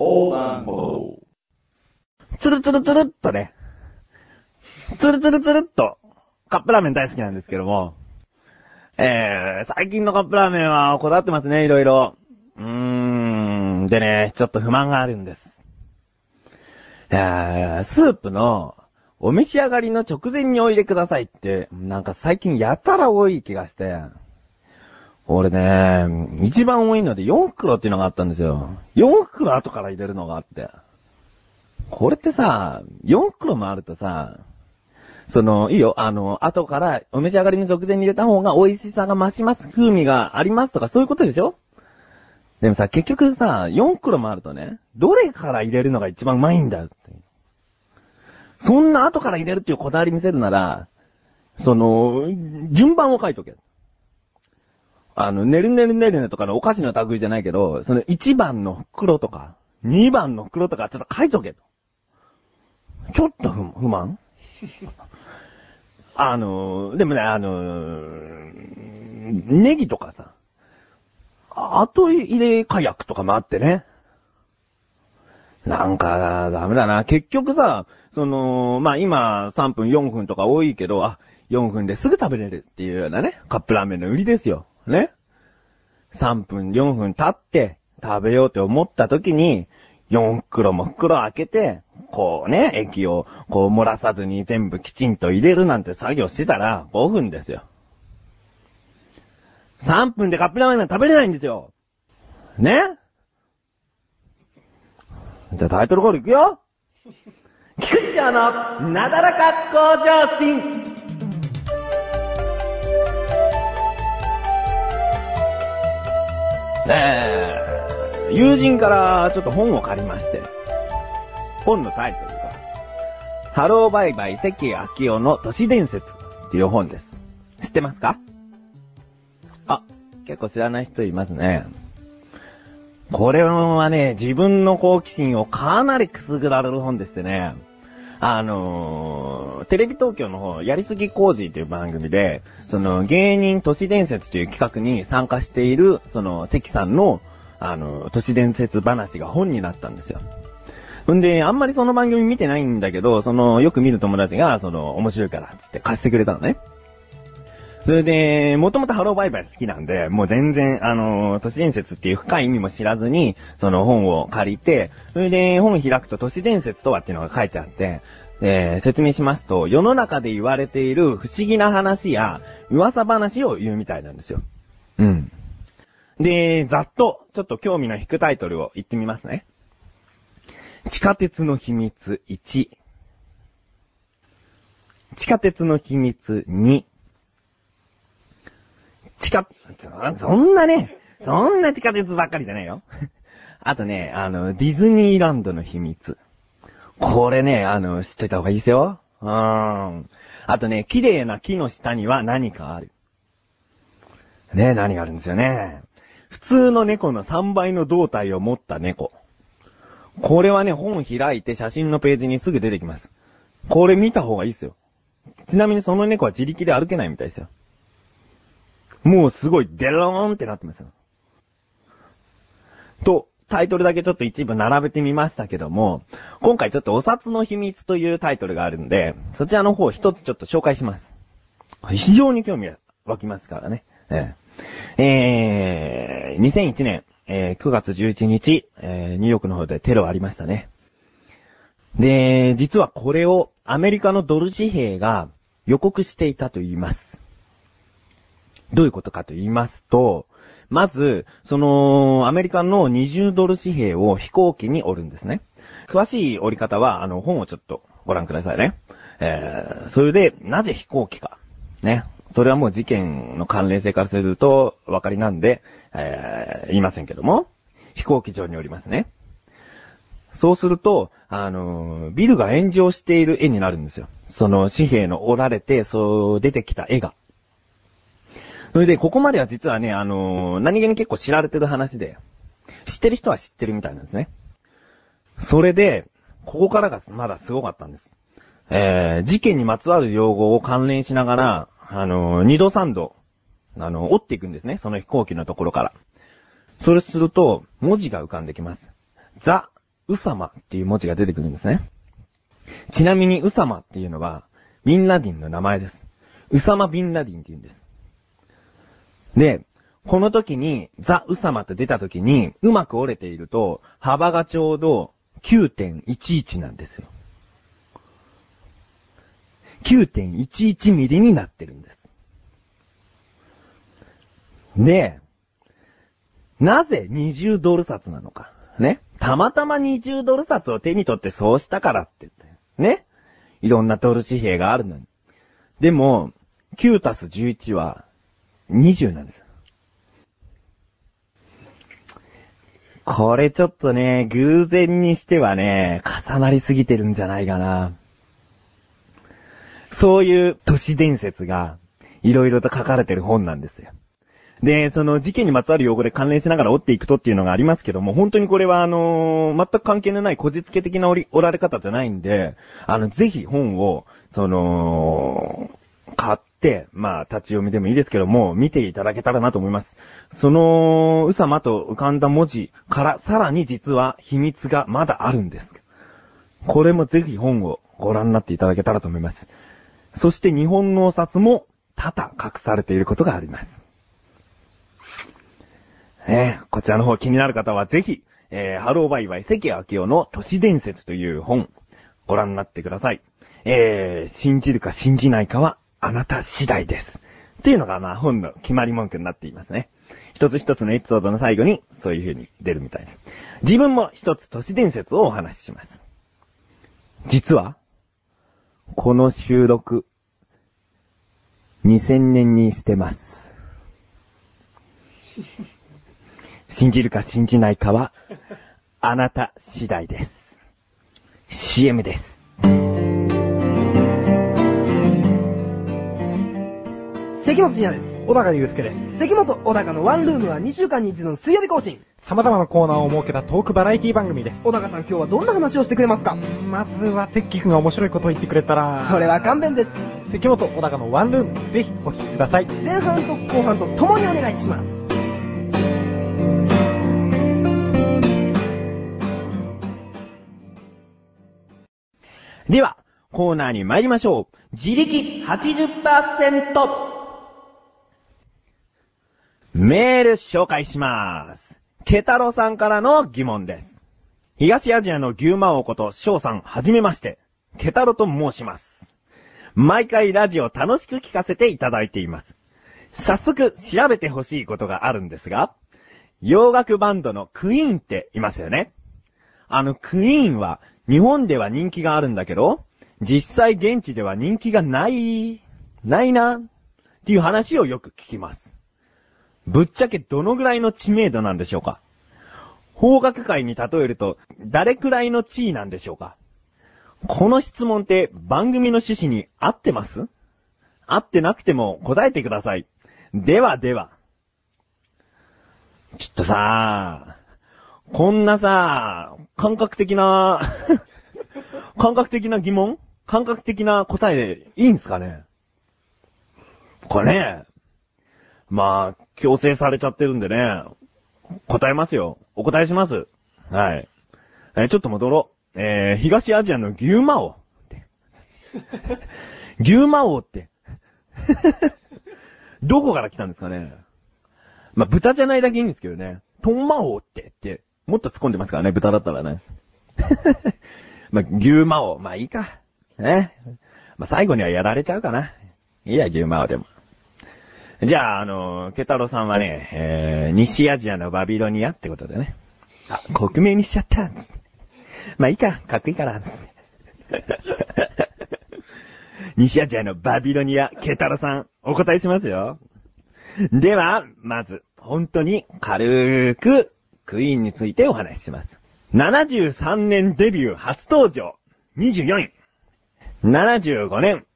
横断歩。つるつるつるっとね、つるつるつるっと、カップラーメン大好きなんですけども、えー、最近のカップラーメンはこだわってますね、いろいろ。うーん、でね、ちょっと不満があるんです。いやースープの、お召し上がりの直前にお入れくださいって、なんか最近やたら多い気がして、俺ね、一番多いので4袋っていうのがあったんですよ。4袋後から入れるのがあって。これってさ、4袋もあるとさ、その、いいよ、あの、後からお召し上がりの直前に入れた方が美味しさが増します、風味がありますとかそういうことでしょ？でもさ、結局さ、4袋もあるとね、どれから入れるのが一番うまいんだって。そんな後から入れるっていうこだわり見せるなら、その、順番を書いとけ。あの、ねるねるねるねとかのお菓子の類じゃないけど、その1番の袋とか、2番の袋とかちょっと書いとけと。ちょっと不満？あの、でもね、あの、ネギとかさ、後入れ火薬とかもあってね。なんか、ダメだな。結局さ、その、まあ、今、3分、4分とか多いけど、あ、4分ですぐ食べれるっていうようなね、カップラーメンの売りですよ。ね。3分、4分経って、食べようって思った時に、4袋も袋開けて、こうね、液を、こう漏らさずに全部きちんと入れるなんて作業してたら、5分ですよ。3分でカップラーメンなんて食べれないんですよ。ねじゃあタイトルコールいくよ菊池のなだらか向上心えー、友人からちょっと本を借りまして、本のタイトルが、ハローバイバイ関明夫の都市伝説っていう本です。知ってますか？あ、結構知らない人いますね。これはね、自分の好奇心をかなりくすぐられる本でしてね、あのー、テレビ東京の方、やりすぎ工事という番組で、その芸人都市伝説という企画に参加している、その関さんの、あの、都市伝説話が本になったんですよ。んで、あんまりその番組見てないんだけど、その、よく見る友達が、その、面白いから、つって貸してくれたのね。それで、もともとハローバイバイ好きなんで、もう全然、あの、都市伝説っていう深い意味も知らずに、その本を借りて、それで本開くと都市伝説とはっていうのが書いてあって、え説明しますと、世の中で言われている不思議な話や噂話を言うみたいなんですよ。うん。で、ざっと、ちょっと興味の引くタイトルを言ってみますね。地下鉄の秘密1。地下鉄の秘密2。地下、そんなね、そんな地下鉄ばっかりじゃないよ。あとね、あの、ディズニーランドの秘密。これね、あの、知っといた方がいいですよ。うーん。あとね、綺麗な木の下には何かある。ね、何があるんですよね。普通の猫の3倍の胴体を持った猫。これはね、本開いて写真のページにすぐ出てきます。これ見た方がいいですよ。ちなみにその猫は自力で歩けないみたいですよ。もうすごいデローンってなってますよ。と、タイトルだけちょっと一部並べてみましたけども、今回ちょっとお札の秘密というタイトルがあるんで、そちらの方一つちょっと紹介します。非常に興味が湧きますからね。えー、えー、2001年、えー9月11日、えーニューヨークの方でテロありましたね。で、実はこれをアメリカのドル紙幣が予告していたと言います。どういうことかと言いますと、まず、その、アメリカの20ドル紙幣を飛行機に折るんですね。詳しい折り方は、あの、本をちょっとご覧くださいね。えー、それで、なぜ飛行機か。ね。それはもう事件の関連性からすると、お分かりなんで、えー、言いませんけども、飛行機上におりますね。そうすると、あのビルが炎上している絵になるんですよ。その紙幣の折られて、そう出てきた絵が。それで、ここまでは実はね、あのー何気に結構知られてる話で、知ってる人は知ってるみたいなんですね。それで、ここからがまだすごかったんです。えー、事件にまつわる用語を関連しながら、あのー二度三度、あの、折っていくんですね。その飛行機のところから。それすると、文字が浮かんできます。ザ・うさまっていう文字が出てくるんですね。ちなみにうさまっていうのは、ビンラディンの名前です。うさまビンラディンって言うんです。で、この時に、ザ・ウサマって出た時に、うまく折れていると、幅がちょうど9.11なんですよ。9.11ミリになってるんです。で、なぜ20ドル札なのか。ね。たまたま20ドル札を手に取ってそうしたからって言って。ね。いろんなドル紙幣があるのに。でも、9たす11は20なんです。これちょっとね、偶然にしてはね、重なりすぎてるんじゃないかな。そういう都市伝説が、いろいろと書かれてる本なんですよ。で、その事件にまつわる用語で関連しながら折っていくとっていうのがありますけども、本当にこれはあのー、全く関係のないこじつけ的な折られ方じゃないんで、あの、ぜひ本を、その、買って、まあ、立ち読みでもいいですけども、見ていただけたらなと思います。その、うさまと浮かんだ文字からさらに実は秘密がまだあるんです。これもぜひ本をご覧になっていただけたらと思います。そして日本のお札も多々隠されていることがあります。えー、こちらの方気になる方はぜひ、えー、ハローバイバイ関明夫の都市伝説という本、ご覧になってください。えー、信じるか信じないかはあなた次第です。っていうのがまあ本の決まり文句になっていますね。一つ一つのエピソードの最後にそういう風に出るみたいです。自分も一つ都市伝説をお話しします。実は、この収録、2000年にしてます。信じるか信じないかは、あなた次第です。CM です。関本信也です。小高祐介です。関本小高のワンルームは2週間に一度の水曜日更新。様々なコーナーを設けたトークバラエティ番組です。小高さん今日はどんな話をしてくれますか？まずは関君が面白いことを言ってくれたら。それは勘弁です。関本小高のワンルーム、ぜひお聞きください。前半と後半と共にお願いします。では、コーナーに参りましょう。自力80%。メール紹介します。ケタロさんからの疑問です。東アジアの牛魔王こと翔さん、はじめまして。ケタロと申します。毎回ラジオ楽しく聞かせていただいています。早速調べてほしいことがあるんですが、洋楽バンドのクイーンっていますよね。あのクイーンは日本では人気があるんだけど、実際現地では人気がない、ないな、っていう話をよく聞きます。ぶっちゃけどのぐらいの知名度なんでしょうか？法学界に例えると、誰くらいの地位なんでしょうか？この質問って番組の趣旨に合ってます？合ってなくても答えてください。ではでは。ちょっとさこんなさ感覚的な 感覚的な疑問？感覚的な答えでいいんすかね？これね、まあ、強制されちゃってるんでね、答えますよ。お答えします。はい。えー、ちょっと戻ろう。えー、東アジアの牛魔王。牛魔王って。どこから来たんですかねまあ、豚じゃないだけいいんですけどね。トンマ王って、って、もっと突っ込んでますからね、豚だったらね。まあ、牛魔王。まあいいか。ね。まあ、最後にはやられちゃうかな。いいや、牛魔王でも。じゃあ、あの、ケタロさんはね、えー、西アジアのバビロニアってことでね。あ、国名にしちゃったまあいいか、かっこいいから、西アジアのバビロニア、ケタロさん、お答えしますよ。では、まず、本当に軽く、クイーンについてお話しします。73年デビュー初登場、24位。75年、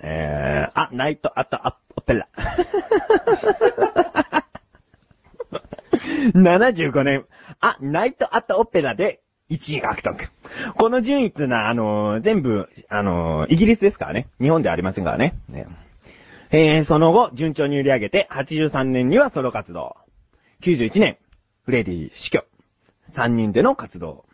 えー、あ、 Night at the Opera。75年、あ、 Night at the Opera で1位獲得。この順位っていうのは、あのー、全部、あのー、イギリスですからね。日本ではありませんからね。ねえー、その後、順調に売り上げて、83年にはソロ活動。91年、フレディ死去。3人での活動。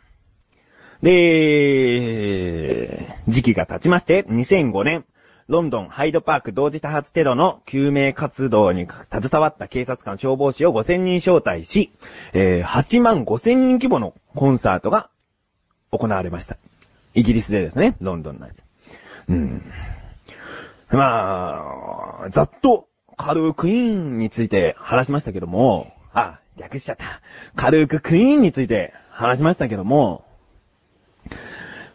で、時期が経ちまして、2005年、ロンドンハイドパーク同時多発テロの救命活動に携わった警察官消防士を5000人招待し、えー8万5000人規模のコンサートが行われました。イギリスでですね、ロンドンのやつ。うん。まあ、ざっと軽くクイーンについて話しましたけども、あ、略しちゃった。軽くクイーンについて話しましたけども、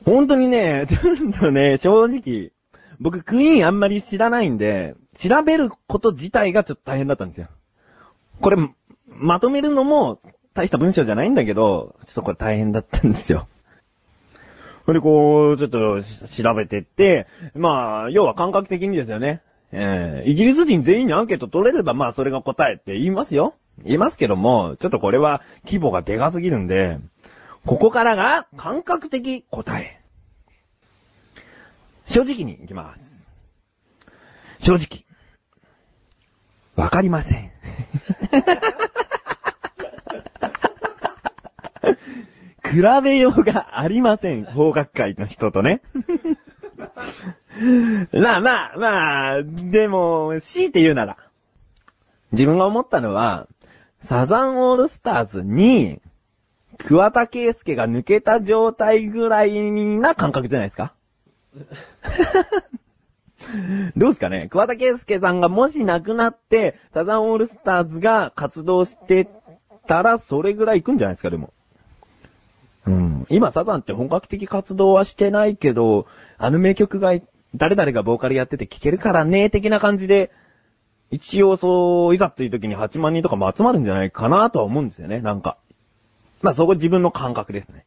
本当にね、ちょっとね、正直、僕クイーンあんまり知らないんで、調べること自体がちょっと大変だったんですよ。これ、まとめるのも大した文章じゃないんだけど、ちょっとこれ大変だったんですよ。それでこう、ちょっと調べてって、まあ、要は感覚的にですよね。えー、イギリス人全員にアンケート取れれば、まあそれが答えって言いますよ。言いますけども、ちょっとこれは規模がでかすぎるんで、ここからが感覚的答え。正直に行きます。正直。わかりません。比べようがありません。法学会の人とね。まあまあまあ、でも、強いて言うなら、自分が思ったのは、サザンオールスターズに、桑田圭介が抜けた状態ぐらいな感覚じゃないですか どうすかね？桑田圭介さんがもし亡くなって、サザンオールスターズが活動してたら、それぐらい行くんじゃないですか、でも。うん。今、サザンって本格的活動はしてないけど、あの名曲が、誰々がボーカルやってて聴けるからね、的な感じで、一応そう、いざという時に8万人とかも集まるんじゃないかなとは思うんですよね、なんか。まあそこ自分の感覚ですね。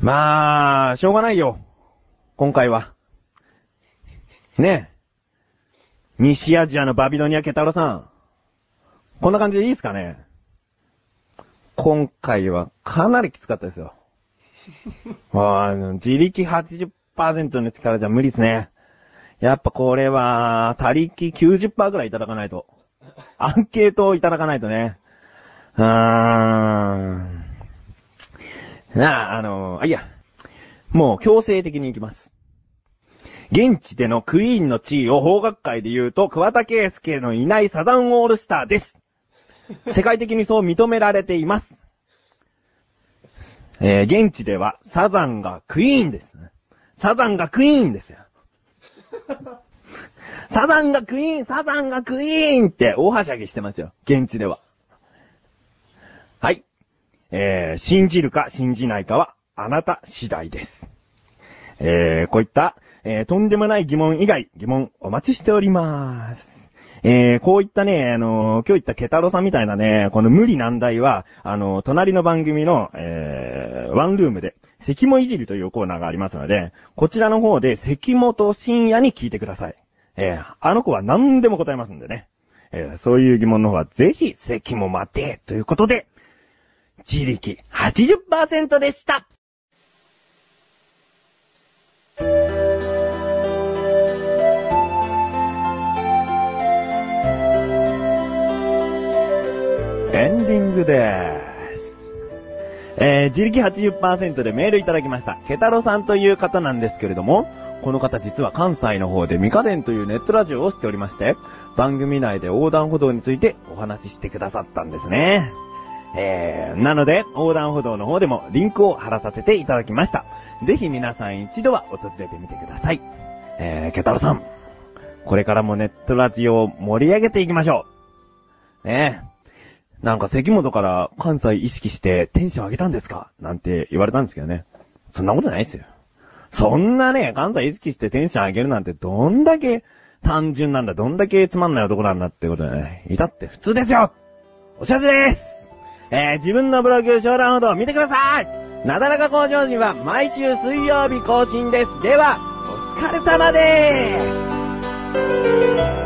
うん。まあ、しょうがないよ。今回は。ねえ。西アジアのバビロニアケタロさん。こんな感じでいいですかね今回はかなりきつかったですよ。あの自力80%の力じゃ無理ですね。やっぱこれは、他力90%ぐらいいただかないと。アンケートをいただかないとね。うーん。なあ、あの、あ、いや。もう強制的に行きます。現地でのクイーンの地位を法学会で言うと、桑田圭介のいないサザンオールスターです。世界的にそう認められています。えー、現地ではサザンがクイーンです。サザンがクイーンですよ。サザンがクイーン、サザンがクイーンって大はしゃぎしてますよ。現地では。はい。えー、信じるか信じないかはあなた次第です。えー、こういった、えー、とんでもない疑問以外、疑問お待ちしております。えー、こういったね、あのー今日言ったケタロさんみたいなね、この無理難題は、あのー隣の番組の、え、ワンルームで、関もいじりというコーナーがありますので、こちらの方で関本深夜に聞いてください。え、あの子は何でも答えますんでね。え、そういう疑問の方はぜひ関も待て、ということで、自力80%でしたエンディングでーす。えー、自力80%でメールいただきました。ケタロさんという方なんですけれども、この方実は関西の方でミカデンというネットラジオをしておりまして、番組内で横断歩道についてお話ししてくださったんですね。えー、なので、横断歩道の方でもリンクを貼らさせていただきました。ぜひ皆さん一度は訪れてみてください。えー、ケタロさん、これからもネットラジオを盛り上げていきましょう。ねえ。なんか関本から関西意識してテンション上げたんですか？なんて言われたんですけどね。そんなことないですよ。そんなね、関西意識してテンション上げるなんてどんだけ単純なんだ、どんだけつまんない男なんだってことでね。いたって普通ですよお知らせですえー、自分のブログ、小覧ほど見てくださいなだらか向上心は毎週水曜日更新です。では、お疲れ様です